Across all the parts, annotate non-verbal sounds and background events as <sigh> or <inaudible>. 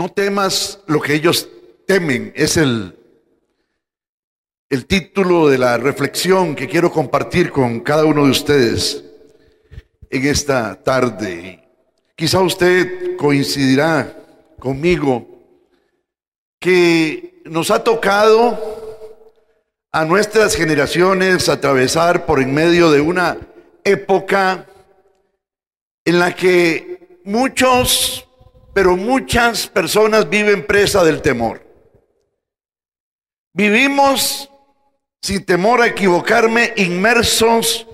No temas lo que ellos temen, es el, el título de la reflexión que quiero compartir con cada uno de ustedes en esta tarde. Quizá usted coincidirá conmigo que nos ha tocado a nuestras generaciones atravesar por en medio de una época en la que muchos, pero muchas personas viven presa del temor. Vivimos, sin temor a equivocarme, inmersos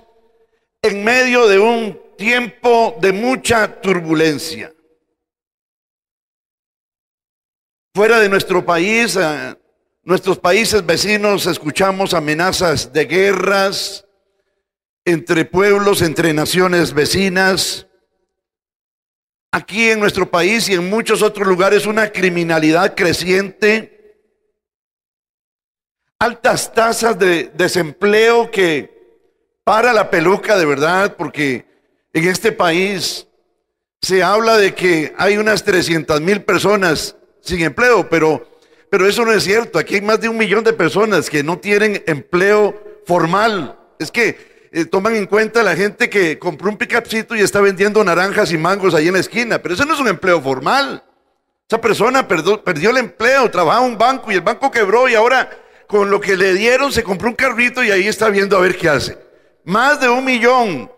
en medio de un tiempo de mucha turbulencia. Fuera de nuestro país, eh, nuestros países vecinos, escuchamos amenazas de guerras entre pueblos, entre naciones vecinas. Aquí en nuestro país y en muchos otros lugares una criminalidad creciente, altas tasas de desempleo que para la peluca de verdad, porque en este país se habla de que hay unas 300 mil personas sin empleo, pero, pero eso no es cierto. Aquí hay más de un millón de personas que no tienen empleo formal. Es que eh, toman en cuenta la gente que compró un pickupcito y está vendiendo naranjas y mangos ahí en la esquina, pero eso no es un empleo formal. Esa persona perdió, perdió el empleo, trabajaba en un banco y el banco quebró y ahora con lo que le dieron se compró un carrito y ahí está viendo a ver qué hace. Más de un millón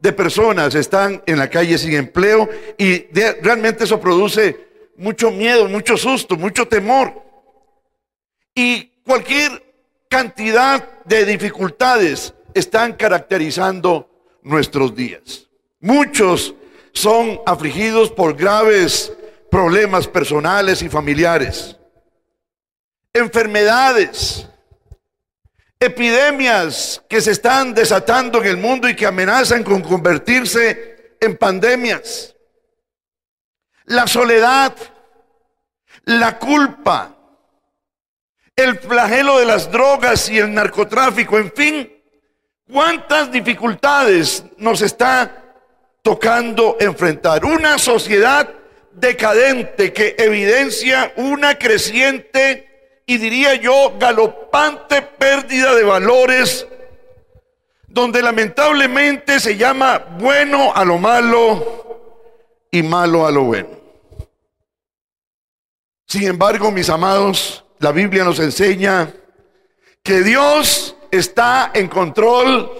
de personas están en la calle sin empleo y realmente eso produce mucho miedo, mucho susto, mucho temor. Y cualquier cantidad de dificultades están caracterizando nuestros días. Muchos son afligidos por graves problemas personales y familiares, enfermedades, epidemias que se están desatando en el mundo y que amenazan con convertirse en pandemias. La soledad, la culpa, el flagelo de las drogas y el narcotráfico, en fin, cuántas dificultades nos está tocando enfrentar. Una sociedad decadente que evidencia una creciente y diría yo, galopante pérdida de valores, donde lamentablemente se llama bueno a lo malo y malo a lo bueno. Sin embargo, mis amados, la Biblia nos enseña que Dios está en control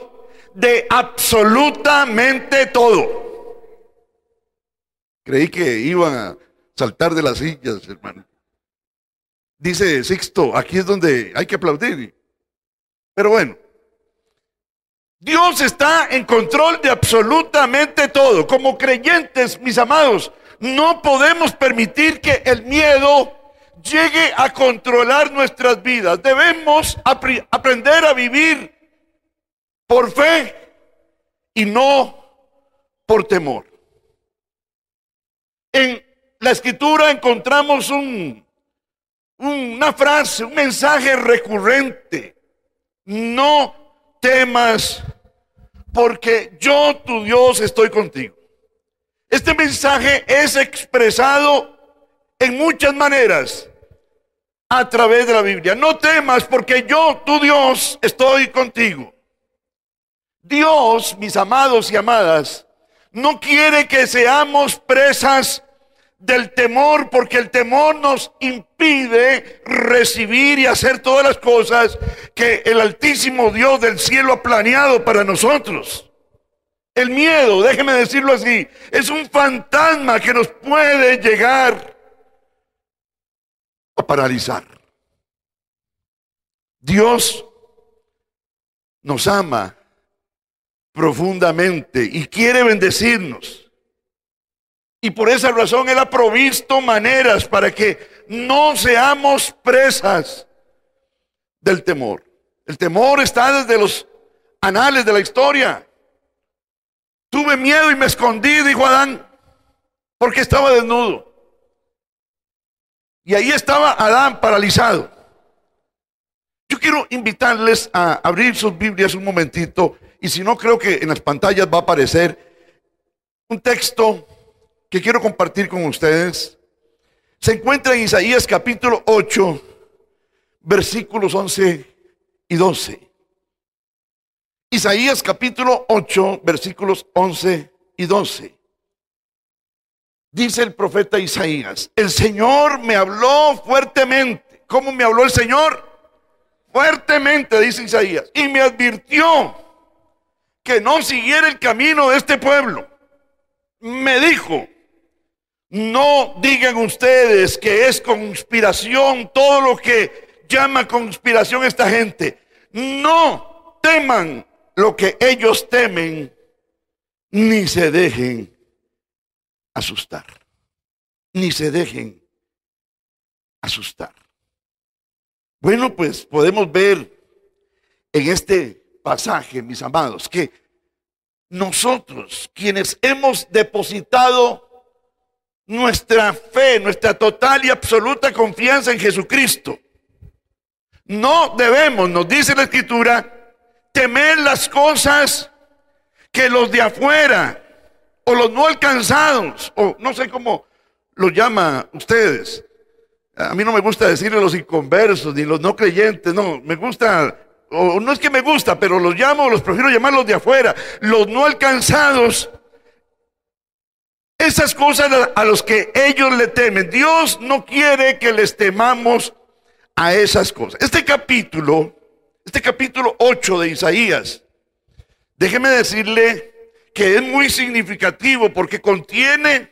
de absolutamente todo. Creí que iban a saltar de las sillas, hermano. Dice Sixto, aquí es donde hay que aplaudir. Pero bueno, Dios está en control de absolutamente todo. Como creyentes, mis amados, no podemos permitir que el miedo llegue a controlar nuestras vidas. Debemos aprender a vivir por fe y no por temor. En la escritura encontramos un una frase, un mensaje recurrente. No temas porque yo, tu Dios, estoy contigo. Este mensaje es expresado en muchas maneras a través de la Biblia. No temas porque yo, tu Dios, estoy contigo. Dios, mis amados y amadas, no quiere que seamos presas del temor, porque el temor nos impide recibir y hacer todas las cosas que el Altísimo Dios del cielo ha planeado para nosotros. El miedo, déjeme decirlo así, es un fantasma que nos puede llegar a paralizar. Dios nos ama profundamente y quiere bendecirnos. Y por esa razón Él ha provisto maneras para que no seamos presas del temor. El temor está desde los anales de la historia. Tuve miedo y me escondí, dijo Adán, porque estaba desnudo. Y ahí estaba Adán paralizado. Yo quiero invitarles a abrir sus Biblias un momentito, y si no creo que en las pantallas va a aparecer un texto que quiero compartir con ustedes se encuentra en Isaías capítulo 8, versículos 11 y 12. Isaías capítulo 8, versículos 11 y 12. Dice el profeta Isaías, el Señor me habló fuertemente. ¿Cómo me habló el Señor? Fuertemente, dice Isaías. Y me advirtió que no siguiera el camino de este pueblo. Me dijo, no digan ustedes que es conspiración todo lo que llama conspiración esta gente. No teman lo que ellos temen, ni se dejen asustar, ni se dejen asustar. Bueno, pues podemos ver en este pasaje, mis amados, que nosotros, quienes hemos depositado nuestra fe, nuestra total y absoluta confianza en Jesucristo, no debemos, nos dice la Escritura, temer las cosas que los de afuera o los no alcanzados, o no sé cómo lo llama ustedes. A mí no me gusta decirle los inconversos ni los no creyentes, no, me gusta, o no es que me gusta, pero los llamo, los prefiero llamarlos de afuera, los no alcanzados. Esas cosas a los que ellos le temen. Dios no quiere que les temamos a esas cosas. Este capítulo, este capítulo 8 de Isaías, déjeme decirle que es muy significativo porque contiene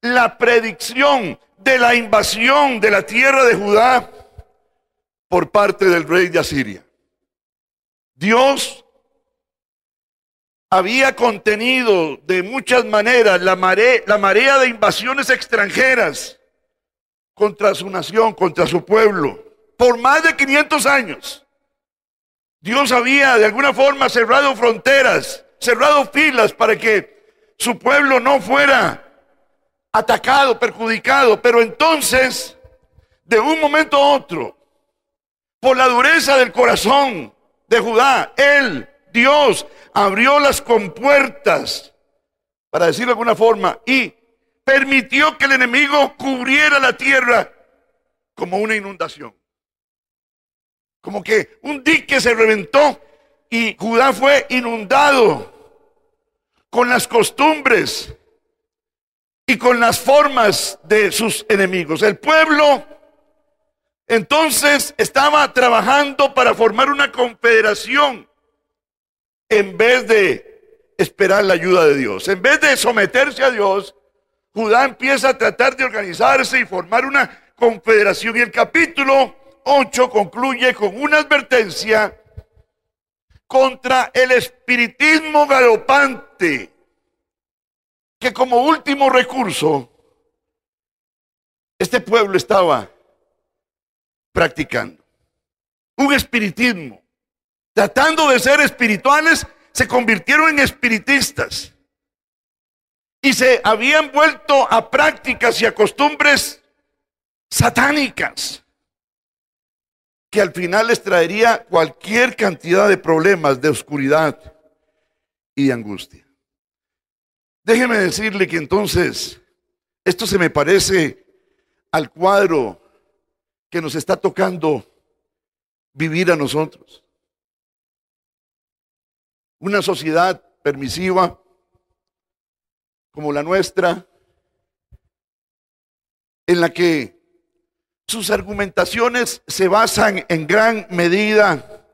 la predicción de la invasión de la tierra de Judá por parte del rey de Asiria. Dios había contenido de muchas maneras la marea, la marea de invasiones extranjeras contra su nación, contra su pueblo, por más de 500 años. Dios había de alguna forma cerrado fronteras cerrado filas para que su pueblo no fuera atacado, perjudicado. Pero entonces, de un momento a otro, por la dureza del corazón de Judá, él, Dios, abrió las compuertas, para decirlo de alguna forma, y permitió que el enemigo cubriera la tierra como una inundación. Como que un dique se reventó y Judá fue inundado con las costumbres y con las formas de sus enemigos. El pueblo entonces estaba trabajando para formar una confederación en vez de esperar la ayuda de Dios. En vez de someterse a Dios, Judá empieza a tratar de organizarse y formar una confederación. Y el capítulo 8 concluye con una advertencia contra el espiritismo galopante, que como último recurso este pueblo estaba practicando. Un espiritismo. Tratando de ser espirituales, se convirtieron en espiritistas. Y se habían vuelto a prácticas y a costumbres satánicas que al final les traería cualquier cantidad de problemas, de oscuridad y de angustia. Déjeme decirle que entonces esto se me parece al cuadro que nos está tocando vivir a nosotros. Una sociedad permisiva como la nuestra, en la que sus argumentaciones se basan en gran medida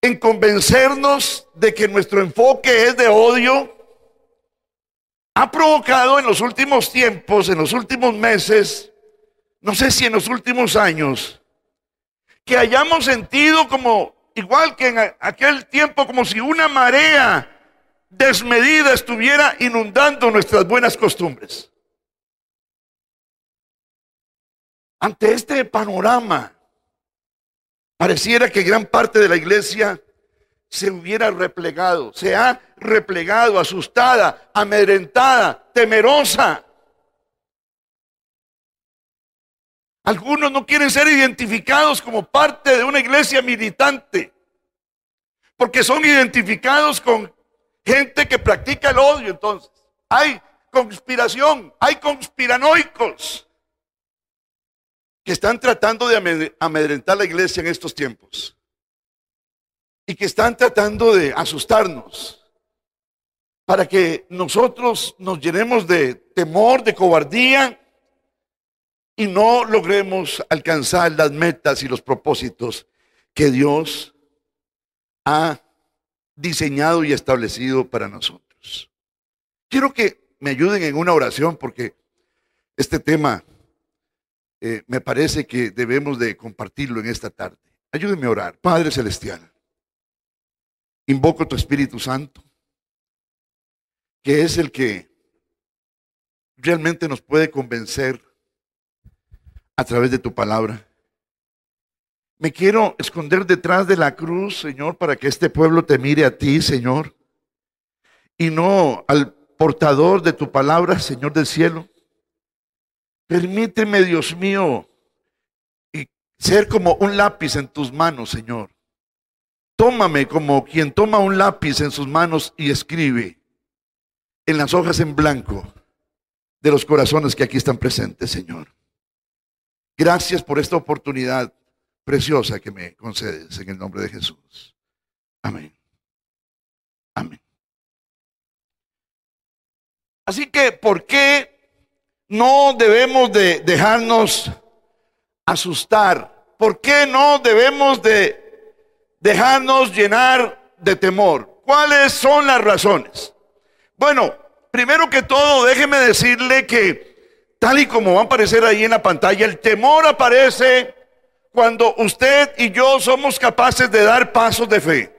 en convencernos de que nuestro enfoque es de odio. Ha provocado en los últimos tiempos, en los últimos meses, no sé si en los últimos años, que hayamos sentido como, igual que en aquel tiempo, como si una marea desmedida estuviera inundando nuestras buenas costumbres. Ante este panorama, pareciera que gran parte de la iglesia se hubiera replegado, se ha replegado, asustada, amedrentada, temerosa. Algunos no quieren ser identificados como parte de una iglesia militante, porque son identificados con gente que practica el odio. Entonces, hay conspiración, hay conspiranoicos que están tratando de amedrentar la iglesia en estos tiempos y que están tratando de asustarnos para que nosotros nos llenemos de temor, de cobardía y no logremos alcanzar las metas y los propósitos que Dios ha diseñado y establecido para nosotros. Quiero que me ayuden en una oración porque este tema eh, me parece que debemos de compartirlo en esta tarde. Ayúdenme a orar. Padre Celestial, invoco tu Espíritu Santo, que es el que realmente nos puede convencer a través de tu palabra. Me quiero esconder detrás de la cruz, Señor, para que este pueblo te mire a ti, Señor, y no al portador de tu palabra, Señor del cielo. Permíteme, Dios mío, ser como un lápiz en tus manos, Señor. Tómame como quien toma un lápiz en sus manos y escribe en las hojas en blanco de los corazones que aquí están presentes, Señor. Gracias por esta oportunidad preciosa que me concedes en el nombre de Jesús. Amén. Amén. Así que, ¿por qué no debemos de dejarnos asustar? ¿Por qué no debemos de dejarnos llenar de temor? ¿Cuáles son las razones? Bueno, primero que todo, déjeme decirle que tal y como va a aparecer ahí en la pantalla, el temor aparece cuando usted y yo somos capaces de dar pasos de fe.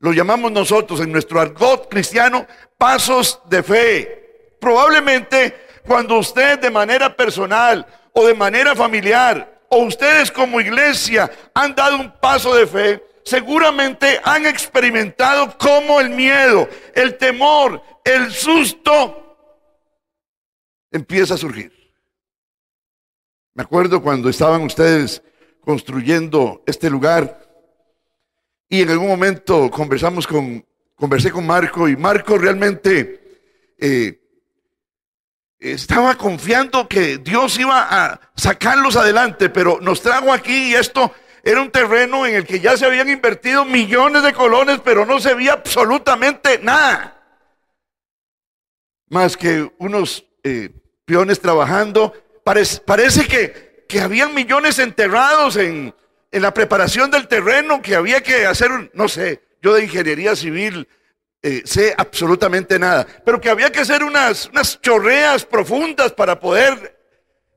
Lo llamamos nosotros en nuestro argot cristiano pasos de fe. Probablemente cuando usted de manera personal o de manera familiar o ustedes como iglesia han dado un paso de fe, seguramente han experimentado cómo el miedo, el temor, el susto empieza a surgir. Me acuerdo cuando estaban ustedes construyendo este lugar y en algún momento conversamos con, conversé con Marco y Marco realmente eh, estaba confiando que Dios iba a sacarlos adelante, pero nos trajo aquí y esto era un terreno en el que ya se habían invertido millones de colones, pero no se veía absolutamente nada. Más que unos eh, peones trabajando. parece que, que habían millones enterrados en, en la preparación del terreno que había que hacer, no sé, yo de ingeniería civil eh, sé absolutamente nada, pero que había que hacer unas, unas chorreas profundas para poder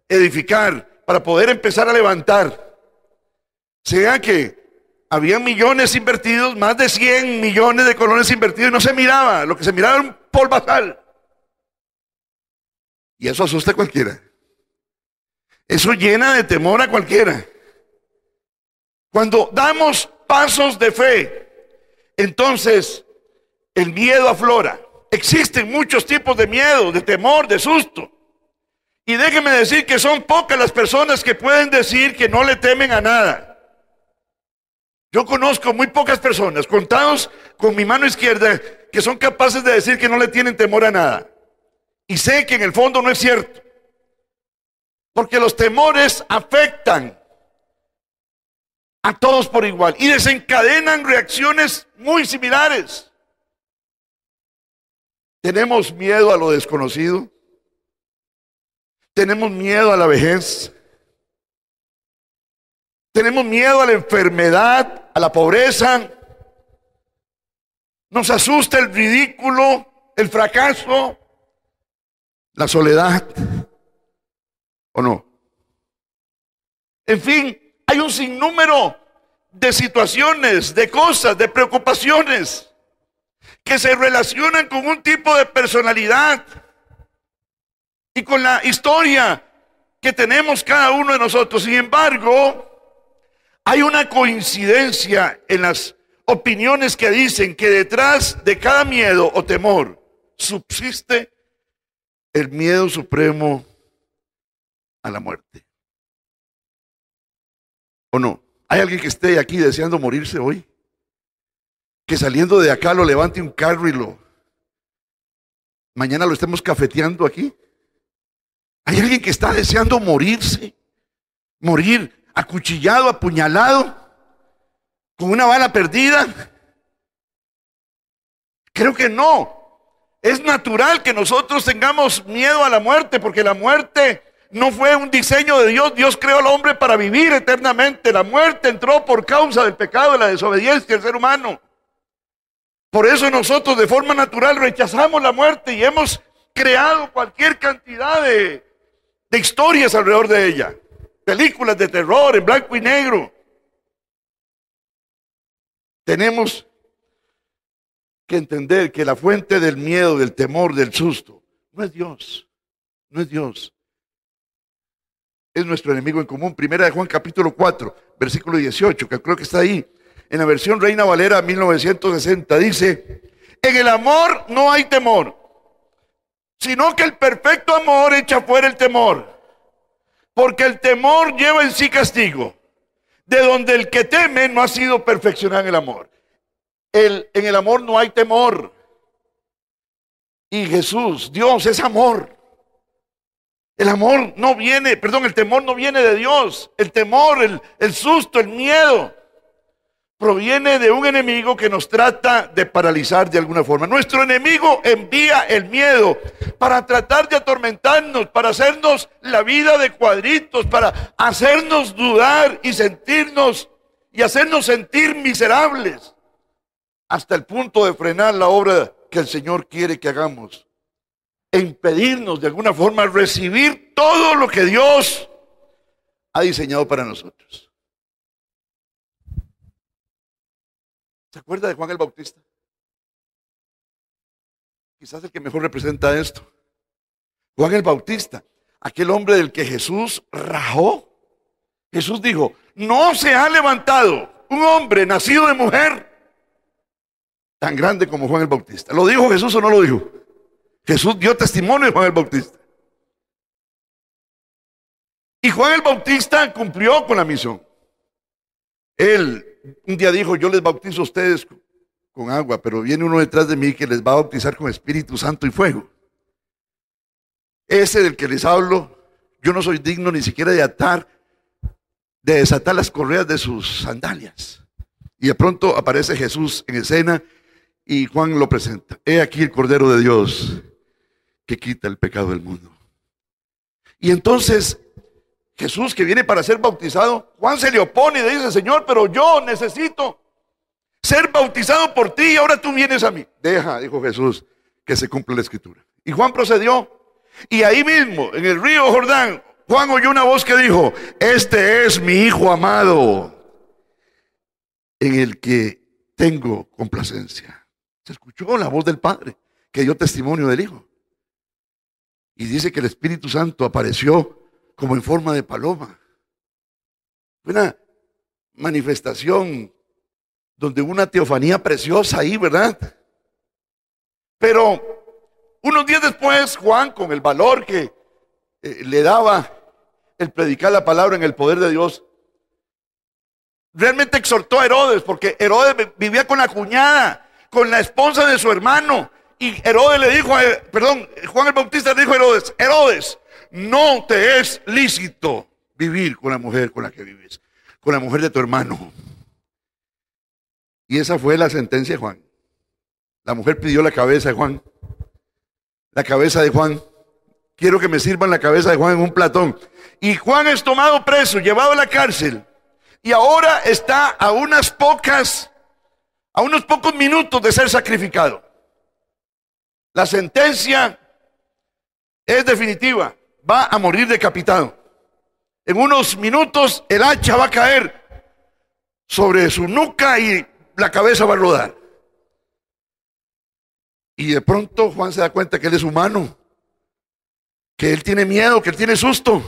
edificar, para poder empezar a levantar. Sea que había millones invertidos, más de 100 millones de colones invertidos y no se miraba, lo que se miraba era un polvazal. Y eso asusta a cualquiera. Eso llena de temor a cualquiera. Cuando damos pasos de fe, entonces el miedo aflora. Existen muchos tipos de miedo, de temor, de susto. Y déjenme decir que son pocas las personas que pueden decir que no le temen a nada. Yo conozco muy pocas personas, contados con mi mano izquierda, que son capaces de decir que no le tienen temor a nada. Y sé que en el fondo no es cierto. Porque los temores afectan a todos por igual y desencadenan reacciones muy similares. Tenemos miedo a lo desconocido. Tenemos miedo a la vejez. Tenemos miedo a la enfermedad, a la pobreza. Nos asusta el ridículo, el fracaso, la soledad. ¿O no? En fin, hay un sinnúmero de situaciones, de cosas, de preocupaciones que se relacionan con un tipo de personalidad y con la historia que tenemos cada uno de nosotros. Sin embargo, hay una coincidencia en las opiniones que dicen que detrás de cada miedo o temor subsiste el miedo supremo a la muerte. ¿O no? ¿Hay alguien que esté aquí deseando morirse hoy? Que saliendo de acá lo levante un carro y lo... Mañana lo estemos cafeteando aquí. ¿Hay alguien que está deseando morirse? morir acuchillado, apuñalado, con una bala perdida. Creo que no. Es natural que nosotros tengamos miedo a la muerte, porque la muerte no fue un diseño de Dios. Dios creó al hombre para vivir eternamente. La muerte entró por causa del pecado, de la desobediencia del ser humano. Por eso nosotros de forma natural rechazamos la muerte y hemos creado cualquier cantidad de, de historias alrededor de ella. Películas de terror en blanco y negro. Tenemos que entender que la fuente del miedo, del temor, del susto, no es Dios. No es Dios. Es nuestro enemigo en común. Primera de Juan capítulo 4, versículo 18, que creo que está ahí. En la versión Reina Valera 1960 dice, en el amor no hay temor, sino que el perfecto amor echa fuera el temor. Porque el temor lleva en sí castigo, de donde el que teme no ha sido perfeccionado en el amor. El, en el amor no hay temor. Y Jesús, Dios es amor. El amor no viene, perdón, el temor no viene de Dios. El temor, el, el susto, el miedo proviene de un enemigo que nos trata de paralizar de alguna forma. Nuestro enemigo envía el miedo para tratar de atormentarnos, para hacernos la vida de cuadritos, para hacernos dudar y sentirnos y hacernos sentir miserables hasta el punto de frenar la obra que el Señor quiere que hagamos e impedirnos de alguna forma recibir todo lo que Dios ha diseñado para nosotros. ¿Se acuerda de Juan el Bautista? Quizás el que mejor representa esto. Juan el Bautista, aquel hombre del que Jesús rajó. Jesús dijo, no se ha levantado un hombre nacido de mujer tan grande como Juan el Bautista. ¿Lo dijo Jesús o no lo dijo? Jesús dio testimonio de Juan el Bautista. Y Juan el Bautista cumplió con la misión. Él un día dijo, yo les bautizo a ustedes con agua, pero viene uno detrás de mí que les va a bautizar con Espíritu Santo y fuego. Ese del que les hablo, yo no soy digno ni siquiera de atar, de desatar las correas de sus sandalias. Y de pronto aparece Jesús en escena y Juan lo presenta. He aquí el Cordero de Dios que quita el pecado del mundo. Y entonces Jesús que viene para ser bautizado, Juan se le opone y dice, Señor, pero yo necesito ser bautizado por ti y ahora tú vienes a mí. Deja, dijo Jesús, que se cumpla la escritura. Y Juan procedió. Y ahí mismo, en el río Jordán, Juan oyó una voz que dijo, este es mi Hijo amado, en el que tengo complacencia. Se escuchó la voz del Padre, que dio testimonio del Hijo. Y dice que el Espíritu Santo apareció como en forma de paloma. Una manifestación donde una teofanía preciosa ahí, ¿verdad? Pero unos días después, Juan, con el valor que eh, le daba el predicar la palabra en el poder de Dios, realmente exhortó a Herodes, porque Herodes vivía con la cuñada, con la esposa de su hermano. Y Herodes le dijo, perdón, Juan el Bautista le dijo a Herodes, Herodes, no te es lícito vivir con la mujer con la que vives, con la mujer de tu hermano. Y esa fue la sentencia de Juan. La mujer pidió la cabeza de Juan. La cabeza de Juan. Quiero que me sirvan la cabeza de Juan en un platón. Y Juan es tomado preso, llevado a la cárcel. Y ahora está a unas pocas, a unos pocos minutos de ser sacrificado. La sentencia es definitiva va a morir decapitado. En unos minutos el hacha va a caer sobre su nuca y la cabeza va a rodar. Y de pronto Juan se da cuenta que él es humano, que él tiene miedo, que él tiene susto.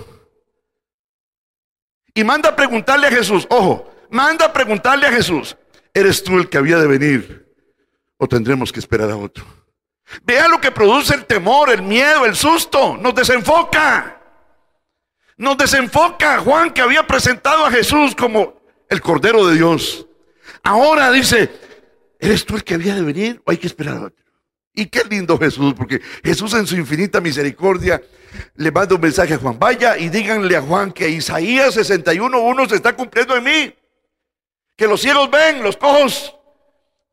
Y manda a preguntarle a Jesús, ojo, manda a preguntarle a Jesús, ¿eres tú el que había de venir o tendremos que esperar a otro? Vea lo que produce el temor, el miedo, el susto. Nos desenfoca. Nos desenfoca Juan que había presentado a Jesús como el Cordero de Dios. Ahora dice, ¿eres tú el que había de venir o hay que esperar a otro? Y qué lindo Jesús, porque Jesús en su infinita misericordia le manda un mensaje a Juan. Vaya y díganle a Juan que Isaías 61.1 se está cumpliendo en mí. Que los cielos ven, los cojos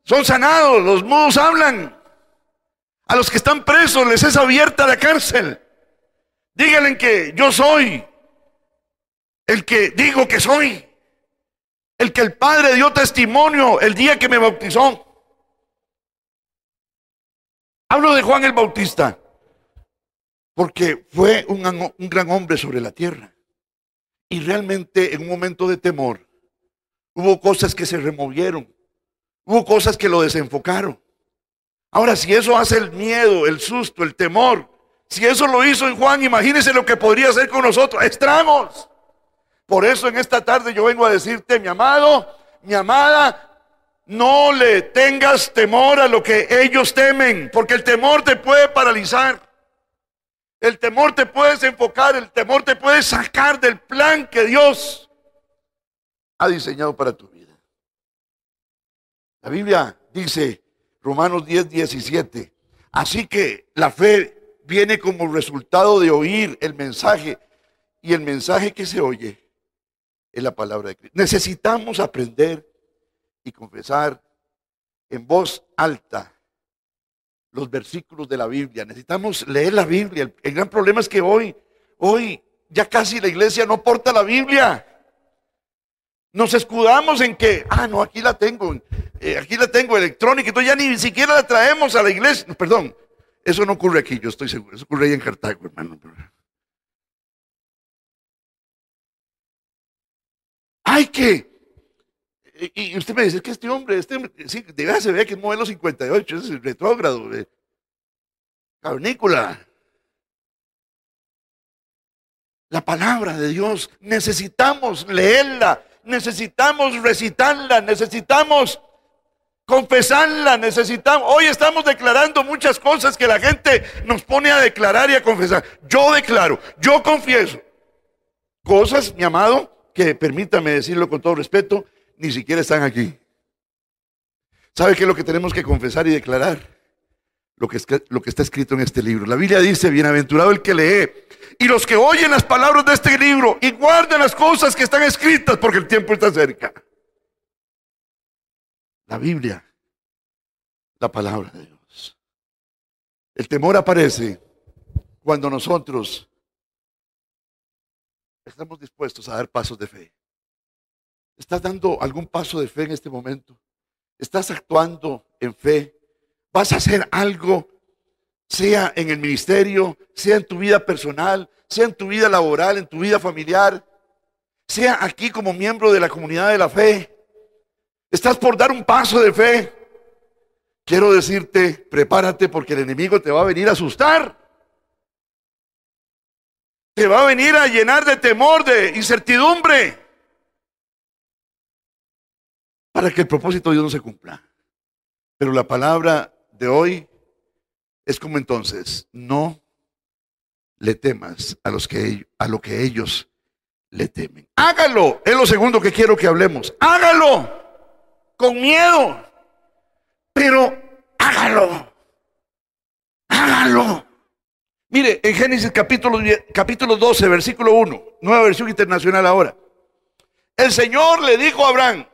son sanados, los mudos hablan. A los que están presos les es abierta la cárcel. Díganle que yo soy el que digo que soy. El que el Padre dio testimonio el día que me bautizó. Hablo de Juan el Bautista, porque fue un, un, gran hombre sobre la tierra. Y realmente en un momento de temor, hubo cosas que se removieron, hubo cosas que lo desenfocaron. Ahora, si eso hace el miedo, el susto, el temor, si eso lo hizo en Juan, imagínense lo que podría hacer con nosotros, estragos. Por eso en esta tarde yo vengo a decirte, mi amado, mi amada, no le tengas temor a lo que ellos temen, porque el temor te puede paralizar. El temor te puede desenfocar, el temor te puede sacar del plan que Dios ha diseñado para tu vida. La Biblia dice, Romanos 10, 17, así que la fe viene como resultado de oír el mensaje y el mensaje que se oye es la palabra de Cristo. Necesitamos aprender y confesar en voz alta los versículos de la Biblia. Necesitamos leer la Biblia. El, gran problema es que hoy, hoy ya casi la iglesia no porta la Biblia. Nos escudamos en que, ah, no, aquí la tengo, eh, aquí la tengo electrónica, entonces ya ni siquiera la traemos a la iglesia. Perdón, eso no ocurre aquí, yo estoy seguro, eso ocurre ahí en Cartago, hermano. Hay que y usted me dice que este hombre, este hombre, sí, de se ve que es modelo 58, es el retrógrado, de carnícola. La palabra de Dios, necesitamos leerla, necesitamos recitarla, necesitamos confesarla, necesitamos. Hoy estamos declarando muchas cosas que la gente nos pone a declarar y a confesar. Yo declaro, yo confieso cosas, mi amado, que permítame decirlo con todo respeto, ni siquiera están aquí. ¿Sabe qué es lo que tenemos que confesar y declarar? Lo que, lo que está escrito en este libro. La Biblia dice, bienaventurado el que lee y los que oyen las palabras de este libro y guardan las cosas que están escritas porque el tiempo está cerca. La Biblia, la palabra de Dios. El temor aparece cuando nosotros estamos dispuestos a dar pasos de fe. ¿Estás dando algún paso de fe en este momento? ¿Estás actuando en fe? ¿Vas a hacer algo, sea en el ministerio, sea en tu vida personal, sea en tu vida laboral, en tu vida familiar, sea aquí como miembro de la comunidad de la fe? ¿Estás por dar un paso de fe? Quiero decirte, prepárate porque el enemigo te va a venir a asustar. Te va a venir a llenar de temor, de incertidumbre para que el propósito de Dios no se cumpla. Pero la palabra hoy es como entonces, no le temas a, los que, a lo que ellos le temen. Hágalo, es lo segundo que quiero que hablemos. Hágalo con miedo, pero hágalo. Hágalo. Mire, en Génesis capítulo, capítulo 12, versículo 1, nueva versión internacional ahora. El Señor le dijo a Abraham,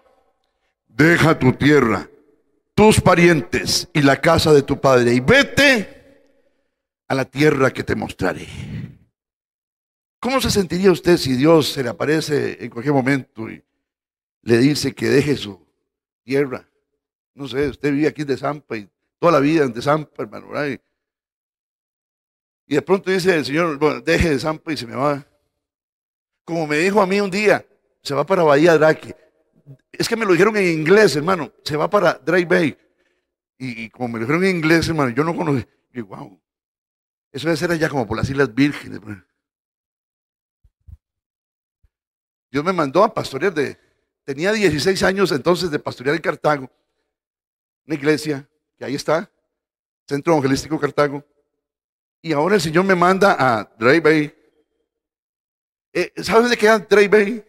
deja tu tierra, tus parientes y la casa de tu padre y vete a la tierra que te mostraré. ¿Cómo se sentiría usted si Dios se le aparece en cualquier momento y le dice que deje su tierra? No sé, usted vive aquí en Desampa y toda la vida en Desampa, hermano. Y de pronto dice el Señor, bueno, deje Desampa y se me va. Como me dijo a mí un día, se va para Bahía Draque es que me lo dijeron en inglés, hermano, se va para Dry Bay. Y, como me lo dijeron en inglés, hermano, yo no conozco. Y wow, eso debe ser allá como por las Islas Vírgenes. Dios me mandó a pastorear de, tenía 16 años entonces de pastorear en Cartago, una iglesia, que ahí está, Centro Evangelístico Cartago. Y ahora el Señor me manda a Dry Bay. Eh, ¿Sabes de qué es Bay?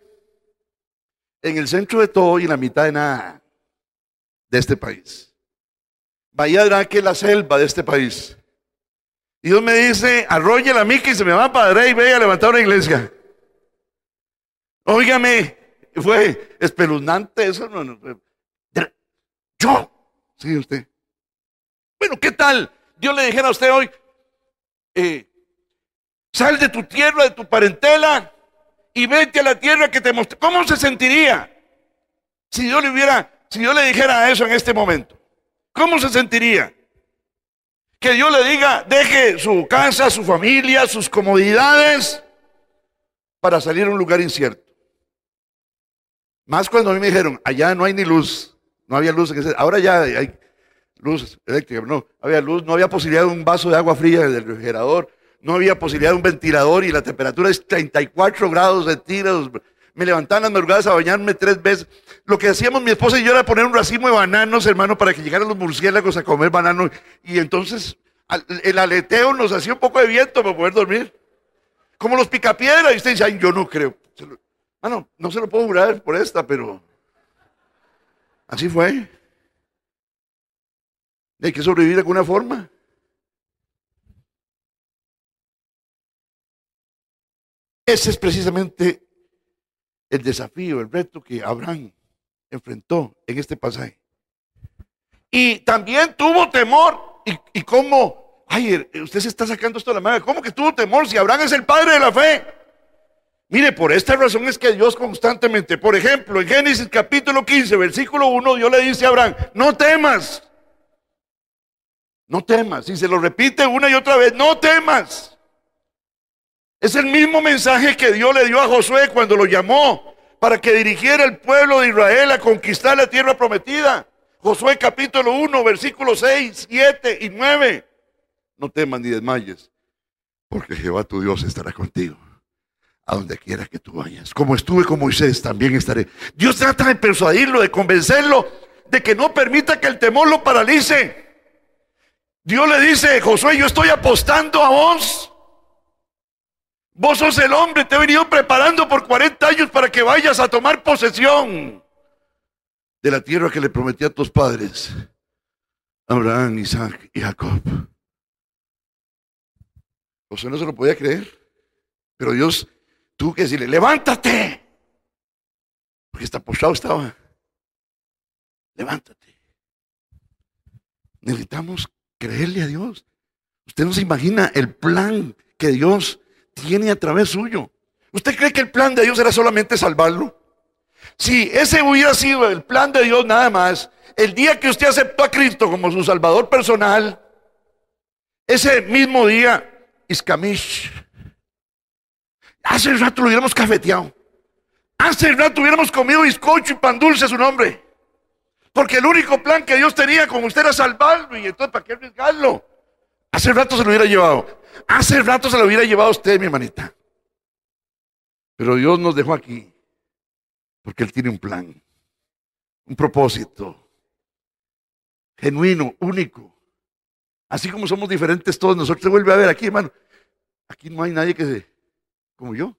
En el centro de todo y en la mitad de nada de este país. Bahía que es la selva de este país. Y Dios me dice, arrolle la mica y se me va para y ve a levantar una iglesia. Óigame, fue espeluznante eso. Yo, sí, usted. Bueno, ¿qué tal? Dios le dijera a usted hoy, eh, sal de tu tierra, de tu parentela y vete a la tierra que te mostré. ¿Cómo se sentiría si Dios le hubiera, si Dios le dijera eso en este momento? ¿Cómo se sentiría? Que Dios le diga, deje su casa, su familia, sus comodidades para salir a un lugar incierto. Más cuando a mí me dijeron, allá no hay ni luz, no había luz. Ahora ya hay luz eléctrica, no, había luz, no había posibilidad de un vaso de agua fría del refrigerador, no había posibilidad de un ventilador y la temperatura es 34 grados centígrados. Me levantaban las madrugadas a bañarme tres veces. Lo que hacíamos mi esposa y yo era poner un racimo de bananos, hermano, para que llegaran los murciélagos a comer bananos. Y entonces el aleteo nos hacía un poco de viento para poder dormir. Como los picapiedras. Y usted dice, ay, yo no creo. Bueno, no se lo puedo jurar por esta, pero así fue. Hay que sobrevivir de alguna forma. Ese es precisamente el desafío, el reto que Abraham enfrentó en este pasaje. Y también tuvo temor. ¿Y, cómo? Ay, usted se está sacando esto de la mano. ¿Cómo que tuvo temor si Abraham es el padre de la fe? Mire, por esta razón es que Dios constantemente, por ejemplo, en Génesis capítulo 15, versículo 1, Dios le dice a Abraham, no temas. No temas. Y se lo repite una y otra vez, no temas. Es el mismo mensaje que Dios le dio a Josué cuando lo llamó para que dirigiera el pueblo de Israel a conquistar la tierra prometida. Josué capítulo 1, versículos 6, 7 y 9. No temas ni desmayes, porque Jehová tu Dios estará contigo. A donde quiera que tú vayas. Como estuve con Moisés, también estaré. Dios trata de persuadirlo, de convencerlo, de que no permita que el temor lo paralice. Dios le dice, Josué, yo estoy apostando a vos. Vos sos el hombre, te he venido preparando por 40 años para que vayas a tomar posesión de la tierra que le prometí a tus padres, Abraham, Isaac y Jacob. Josué no se lo podía creer, pero Dios tuvo que decirle, levántate, porque está postrado estaba. Levántate. Necesitamos creerle a Dios. Usted no se imagina el plan que Dios tiene a través suyo. ¿Usted cree que el plan de Dios era solamente salvarlo? Si ese hubiera sido el plan de Dios nada más, el día que usted aceptó a Cristo como su Salvador personal, ese mismo día, Iskamish, hace rato lo hubiéramos cafeteado. Hace rato hubiéramos comido bizcocho y pan dulce a su nombre. Porque el único plan que Dios tenía con usted era salvarlo. Y entonces, ¿para qué arriesgarlo? Hace rato se lo hubiera llevado. Hace rato se lo hubiera llevado a usted, mi hermanita. Pero Dios nos dejó aquí. Porque Él tiene un plan. Un propósito. Genuino, único. Así como somos diferentes todos nosotros. Se vuelve a ver aquí, hermano. Aquí no hay nadie que se, como yo.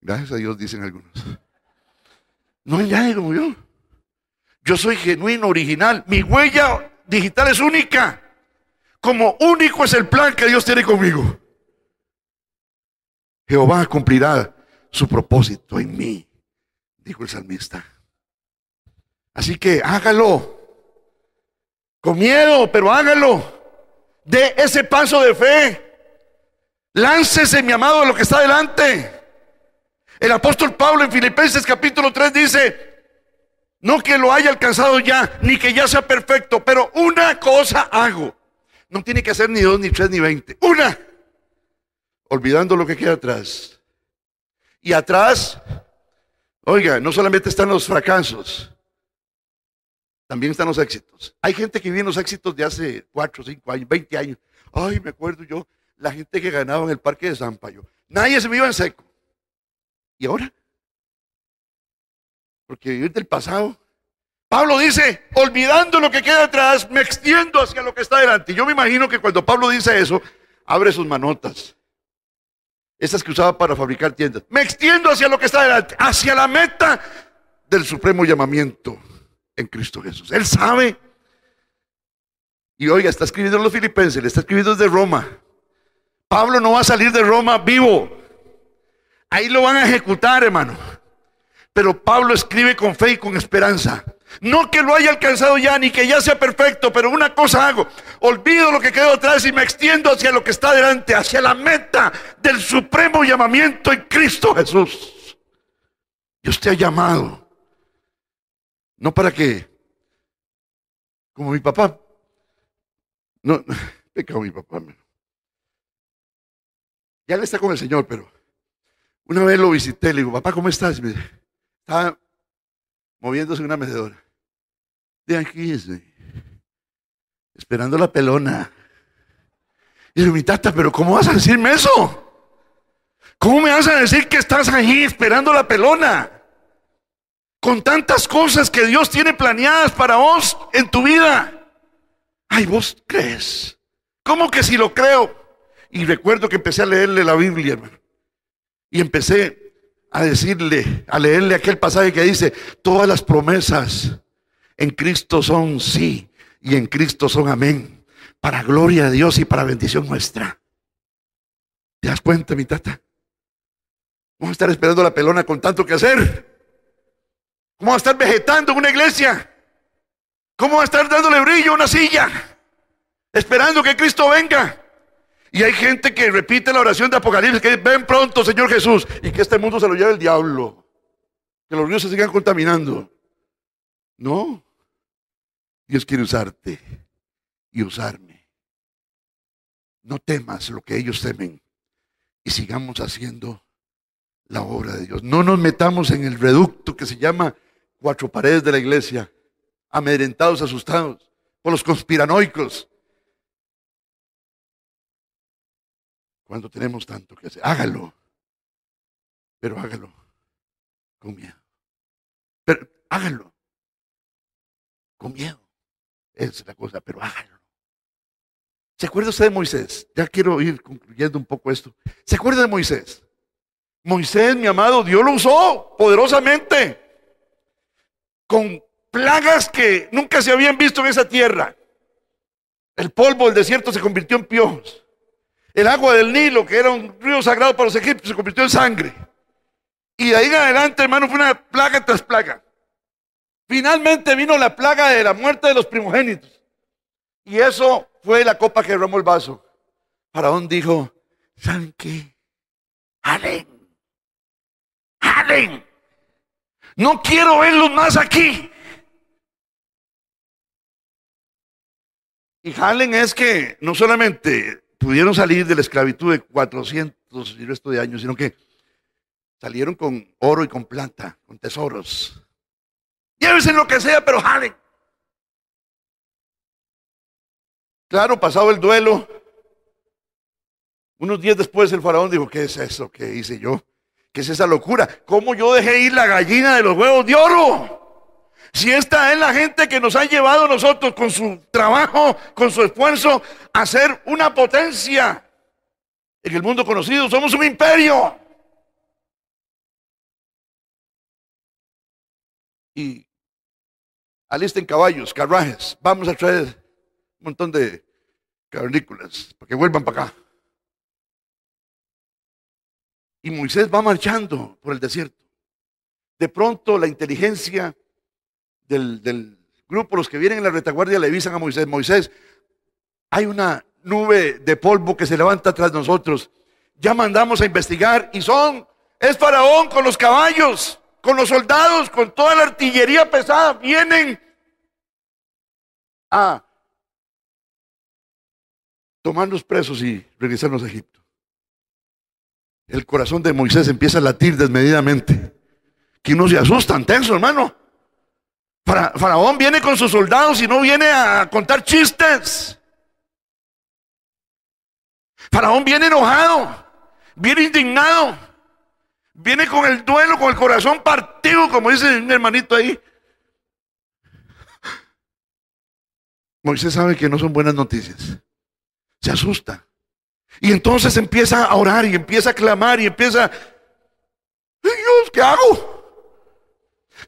Gracias a Dios, dicen algunos. No hay nadie como yo. Yo soy genuino, original. Mi huella digital es única. Como único es el plan que Dios tiene conmigo. Jehová cumplirá su propósito en mí, dijo el salmista. Así que hágalo. Con miedo, pero hágalo. De ese paso de fe. Láncese, mi amado, a lo que está delante. El apóstol Pablo en Filipenses capítulo 3 dice, no que lo haya alcanzado ya, ni que ya sea perfecto, pero una cosa hago. No tiene que ser ni dos, ni tres, ni veinte. Una. Olvidando lo que queda atrás. Y atrás, oiga, no solamente están los fracasos, también están los éxitos. Hay gente que vive los éxitos de hace cuatro, cinco años, veinte años. Ay, me acuerdo yo, la gente que ganaba en el parque de Zampayo. Nadie se me iba en seco. ¿Y ahora? porque vivir del pasado. Pablo dice, olvidando lo que queda atrás, me extiendo hacia lo que está delante. Yo me imagino que cuando Pablo dice eso, abre sus manotas. Esas que usaba para fabricar tiendas. Me extiendo hacia lo que está delante, hacia la meta del supremo llamamiento en Cristo Jesús. Él sabe Y oiga, está escribiendo los filipenses, le está escribiendo desde Roma. Pablo no va a salir de Roma vivo. Ahí lo van a ejecutar, hermano. Pero Pablo escribe con fe y con esperanza. No que lo haya alcanzado ya, ni que ya sea perfecto, pero una cosa hago. Olvido lo que quedó atrás y me extiendo hacia lo que está delante, hacia la meta del supremo llamamiento en Cristo Jesús. Dios te ha llamado. No para que, como mi papá, no, <laughs> pecado mi papá. Ya le está con el Señor, pero una vez lo visité, le digo, papá, ¿cómo estás? Me estaba moviéndose en una mecedora. De aquí, esperando la pelona. Y le mi tata, pero ¿cómo vas a decirme eso? ¿Cómo me vas a decir que estás ahí esperando la pelona? Con tantas cosas que Dios tiene planeadas para vos en tu vida. Ay, vos crees. ¿Cómo que si lo creo? Y recuerdo que empecé a leerle la Biblia, hermano. Y empecé a decirle, a leerle aquel pasaje que dice, todas las promesas en Cristo son sí y en Cristo son amén. Para gloria de Dios y para bendición nuestra. ¿Te das cuenta, mi tata? Vamos a estar esperando la pelona con tanto que hacer. ¿Cómo va a estar vegetando en una iglesia? ¿Cómo va a estar dándole brillo a una silla? Esperando que Cristo venga. Y hay gente que repite la oración de Apocalipsis, que ven pronto, Señor Jesús, y que este mundo se lo lleve el diablo. Que los ríos se sigan contaminando. No. Dios quiere usarte y usarme. No temas lo que ellos temen y sigamos haciendo la obra de Dios. No nos metamos en el reducto que se llama cuatro paredes de la iglesia, amedrentados, asustados por los conspiranoicos cuando tenemos tanto que hacer. Hágalo, pero hágalo con miedo. Pero hágalo con miedo. Esa es la cosa, pero hágalo. ¿Se acuerda usted de Moisés? Ya quiero ir concluyendo un poco esto. ¿Se acuerda de Moisés? Moisés, mi amado, Dios lo usó poderosamente con plagas que nunca se habían visto en esa tierra. El polvo del desierto se convirtió en piojos. El agua del Nilo, que era un río sagrado para los egipcios, se convirtió en sangre. Y de ahí en adelante, hermano, fue una plaga tras plaga. Finalmente vino la plaga de la muerte de los primogénitos. Y eso fue la copa que derramó el vaso. Faraón dijo, ¿saben qué? Jalen. Jalen. No quiero verlos más aquí. Y Jalen es que no solamente pudieron salir de la esclavitud de 400 y resto de años, sino que salieron con oro y con plata, con tesoros. Llévense lo que sea, pero jalen. Claro, pasado el duelo, unos días después el faraón dijo, ¿qué es eso que hice yo? ¿Qué es esa locura? ¿Cómo yo dejé ir la gallina de los huevos de oro? Si esta es la gente que nos ha llevado nosotros con su trabajo, con su esfuerzo, a ser una potencia en el mundo conocido, somos un imperio. Y alisten caballos, carruajes, vamos a traer un montón de cavernícolas para que vuelvan para acá. Y Moisés va marchando por el desierto. De pronto la inteligencia del, grupo, los que vienen en la retaguardia, le avisan a Moisés, Moisés, hay una nube de polvo que se levanta tras nosotros. Ya mandamos a investigar y son, es Faraón con los caballos, con los soldados, con toda la artillería pesada, vienen a tomarnos presos y regresarnos a Egipto. El corazón de Moisés empieza a latir desmedidamente. Que no se asustan, tenso, hermano. Faraón viene con sus soldados y no viene a contar chistes. Faraón viene enojado, viene indignado, viene con el duelo, con el corazón partido, como dice un hermanito ahí. Moisés sabe que no son buenas noticias. Se asusta. Y entonces empieza a orar y empieza a clamar y empieza, Dios, ¿qué hago?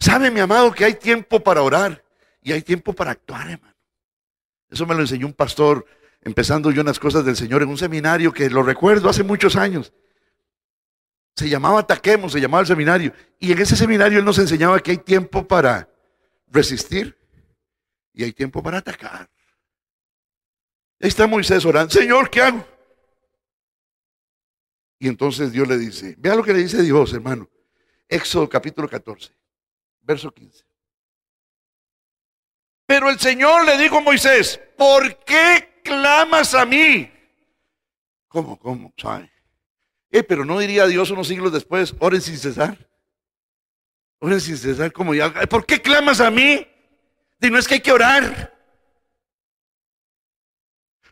¿Sabe, mi amado, que hay tiempo para orar y hay tiempo para actuar, hermano? Eso me lo enseñó un pastor, empezando yo en las cosas del Señor, en un seminario que lo recuerdo hace muchos años. Se llamaba Taquemos, se llamaba el seminario. Y en ese seminario él nos enseñaba que hay tiempo para resistir y hay tiempo para atacar. Ahí está Moisés orando, Señor, ¿qué hago? Y entonces Dios le dice, vea lo que le dice Dios, hermano. Éxodo capítulo 14, verso 15. Pero el Señor le dijo a Moisés, ¿por qué clamas a mí? ¿Cómo, cómo? ¿Sabe? Eh, pero no diría Dios unos siglos después, oren sin cesar. Oren sin cesar, como ya. ¿Por qué clamas a mí? Y no es que hay que orar.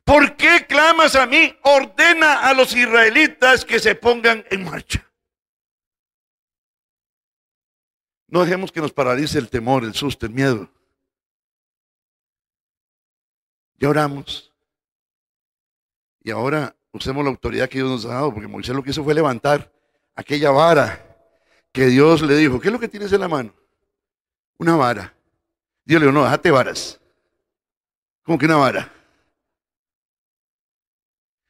¿Por qué clamas a mí? Ordena a los israelitas que se pongan en marcha. No dejemos que nos paralice el temor, el susto, el miedo. Ya oramos. Y ahora usemos la autoridad que Dios nos ha dado, porque Moisés lo que hizo fue levantar aquella vara que Dios le dijo, ¿qué es lo que tienes en la mano? Una vara. Dios le dijo, no, déjate varas. ¿Cómo que una vara?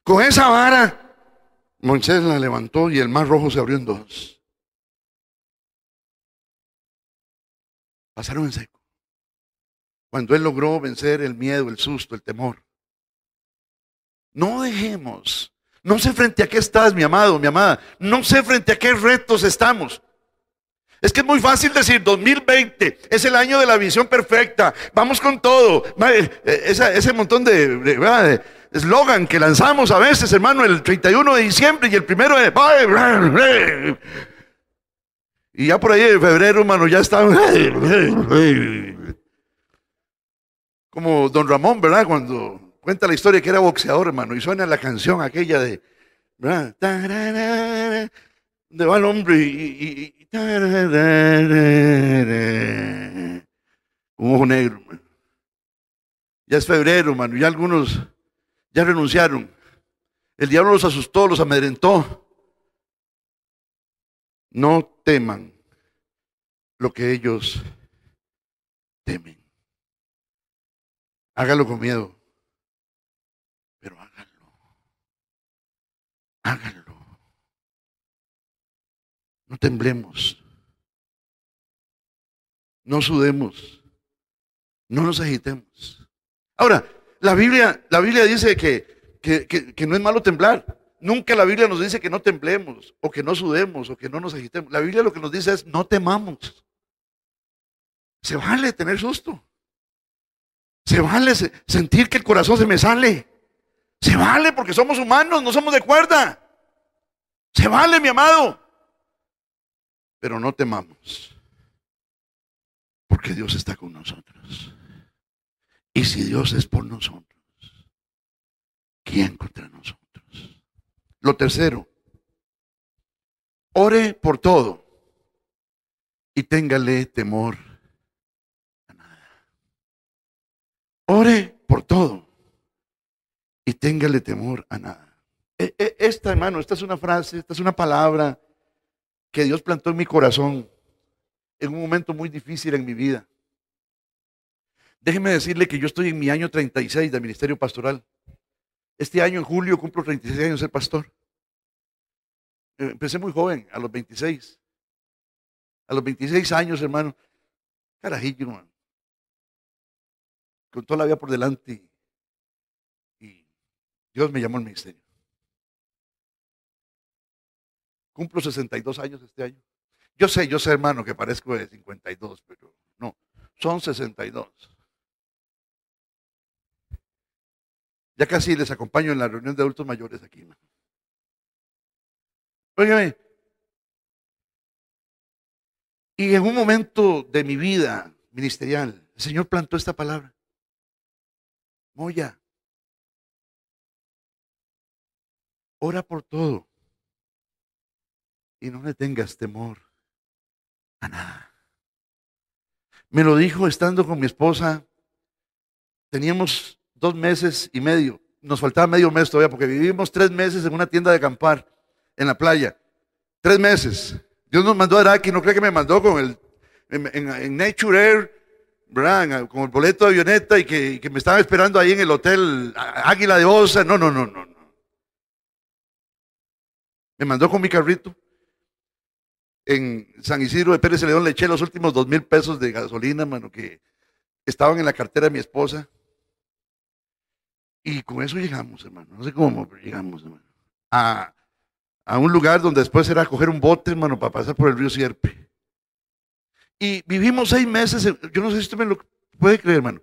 Con esa vara, Moisés la levantó y el mar rojo se abrió en dos. Pasaron en seco. Cuando él logró vencer el miedo, el susto, el temor. No dejemos. No sé frente a qué estás, mi amado, mi amada. No sé frente a qué retos estamos. Es que es muy fácil decir 2020 es el año de la visión perfecta. Vamos con todo. Eh, ese montón de eslogan que lanzamos a veces, hermano, el 31 de diciembre y el primero de. Y ya por ahí en febrero, hermano, ya está. <laughs> Como don Ramón, ¿verdad? Cuando Cuenta la historia que era boxeador, hermano, y suena la canción aquella de, ¿verdad? De va el hombre y, un ojo negro. Ya es febrero, hermano, ya algunos ya renunciaron. El diablo los asustó, los amedrentó. No teman lo que ellos temen. Hágalo con miedo. háganlo. No temblemos. No sudemos. No nos agitemos. Ahora, la Biblia, la Biblia dice que, que, que, no es malo temblar. Nunca la Biblia nos dice que no temblemos, o que no sudemos, o que no nos agitemos. La Biblia lo que nos dice es no temamos. Se vale tener susto. Se vale sentir que el corazón se me sale. Se vale porque somos humanos, no somos de cuerda. Se vale, mi amado. Pero no temamos. Porque Dios está con nosotros. Y si Dios es por nosotros, ¿quién contra nosotros? Lo tercero, ore por todo y téngale temor a nada. Ore por todo y téngale temor a nada. E, e, esta, hermano, esta es una frase, esta es una palabra que Dios plantó en mi corazón en un momento muy difícil en mi vida. Déjeme decirle que yo estoy en mi año 36 de ministerio pastoral. Este año, en julio, cumplo 36 años de ser pastor. Eh, empecé muy joven, a los 26. A los 26 años, hermano. Carajillo, hermano. Con toda la vida por delante. Dios me llamó al ministerio. Cumplo 62 años este año. Yo sé, yo sé, hermano, que parezco de 52, pero no, son 62. Ya casi les acompaño en la reunión de adultos mayores aquí. Óigame, y en un momento de mi vida ministerial, el Señor plantó esta palabra. Moya, Ora por todo. Y no le tengas temor a nada. Me lo dijo estando con mi esposa. Teníamos dos meses y medio. Nos faltaba medio mes todavía porque vivimos tres meses en una tienda de acampar en la playa. Tres meses. Dios nos mandó a Araki, no cree que me mandó con el en, Nature Air, ¿verdad? Con el boleto de avioneta y que, me estaba esperando ahí en el hotel Águila de Osa. No, no, no, no, no. Me mandó con mi carrito. En San Isidro de Pérez León le eché los últimos dos mil pesos de gasolina, mano, que estaban en la cartera de mi esposa. Y con eso llegamos, hermano. No sé cómo, llegamos, hermano. A, a un lugar donde después era coger un bote, hermano, para pasar por el río Sierpe. Y vivimos seis meses, yo no sé si usted me lo puede creer, hermano.